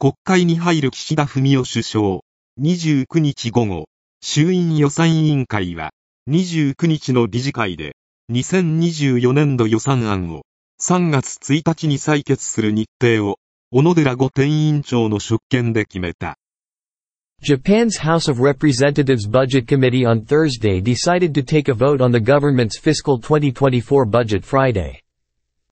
国会に入る岸田文雄首相。29日午後、衆院予算委員会は、29日の理事会で、2024年度予算案を3月1日に採決する日程を、小野寺御殿委員長の職権で決めた。Japan's House of Representatives Budget Committee on Thursday decided to take a vote on the government's fiscal 2024 budget Friday.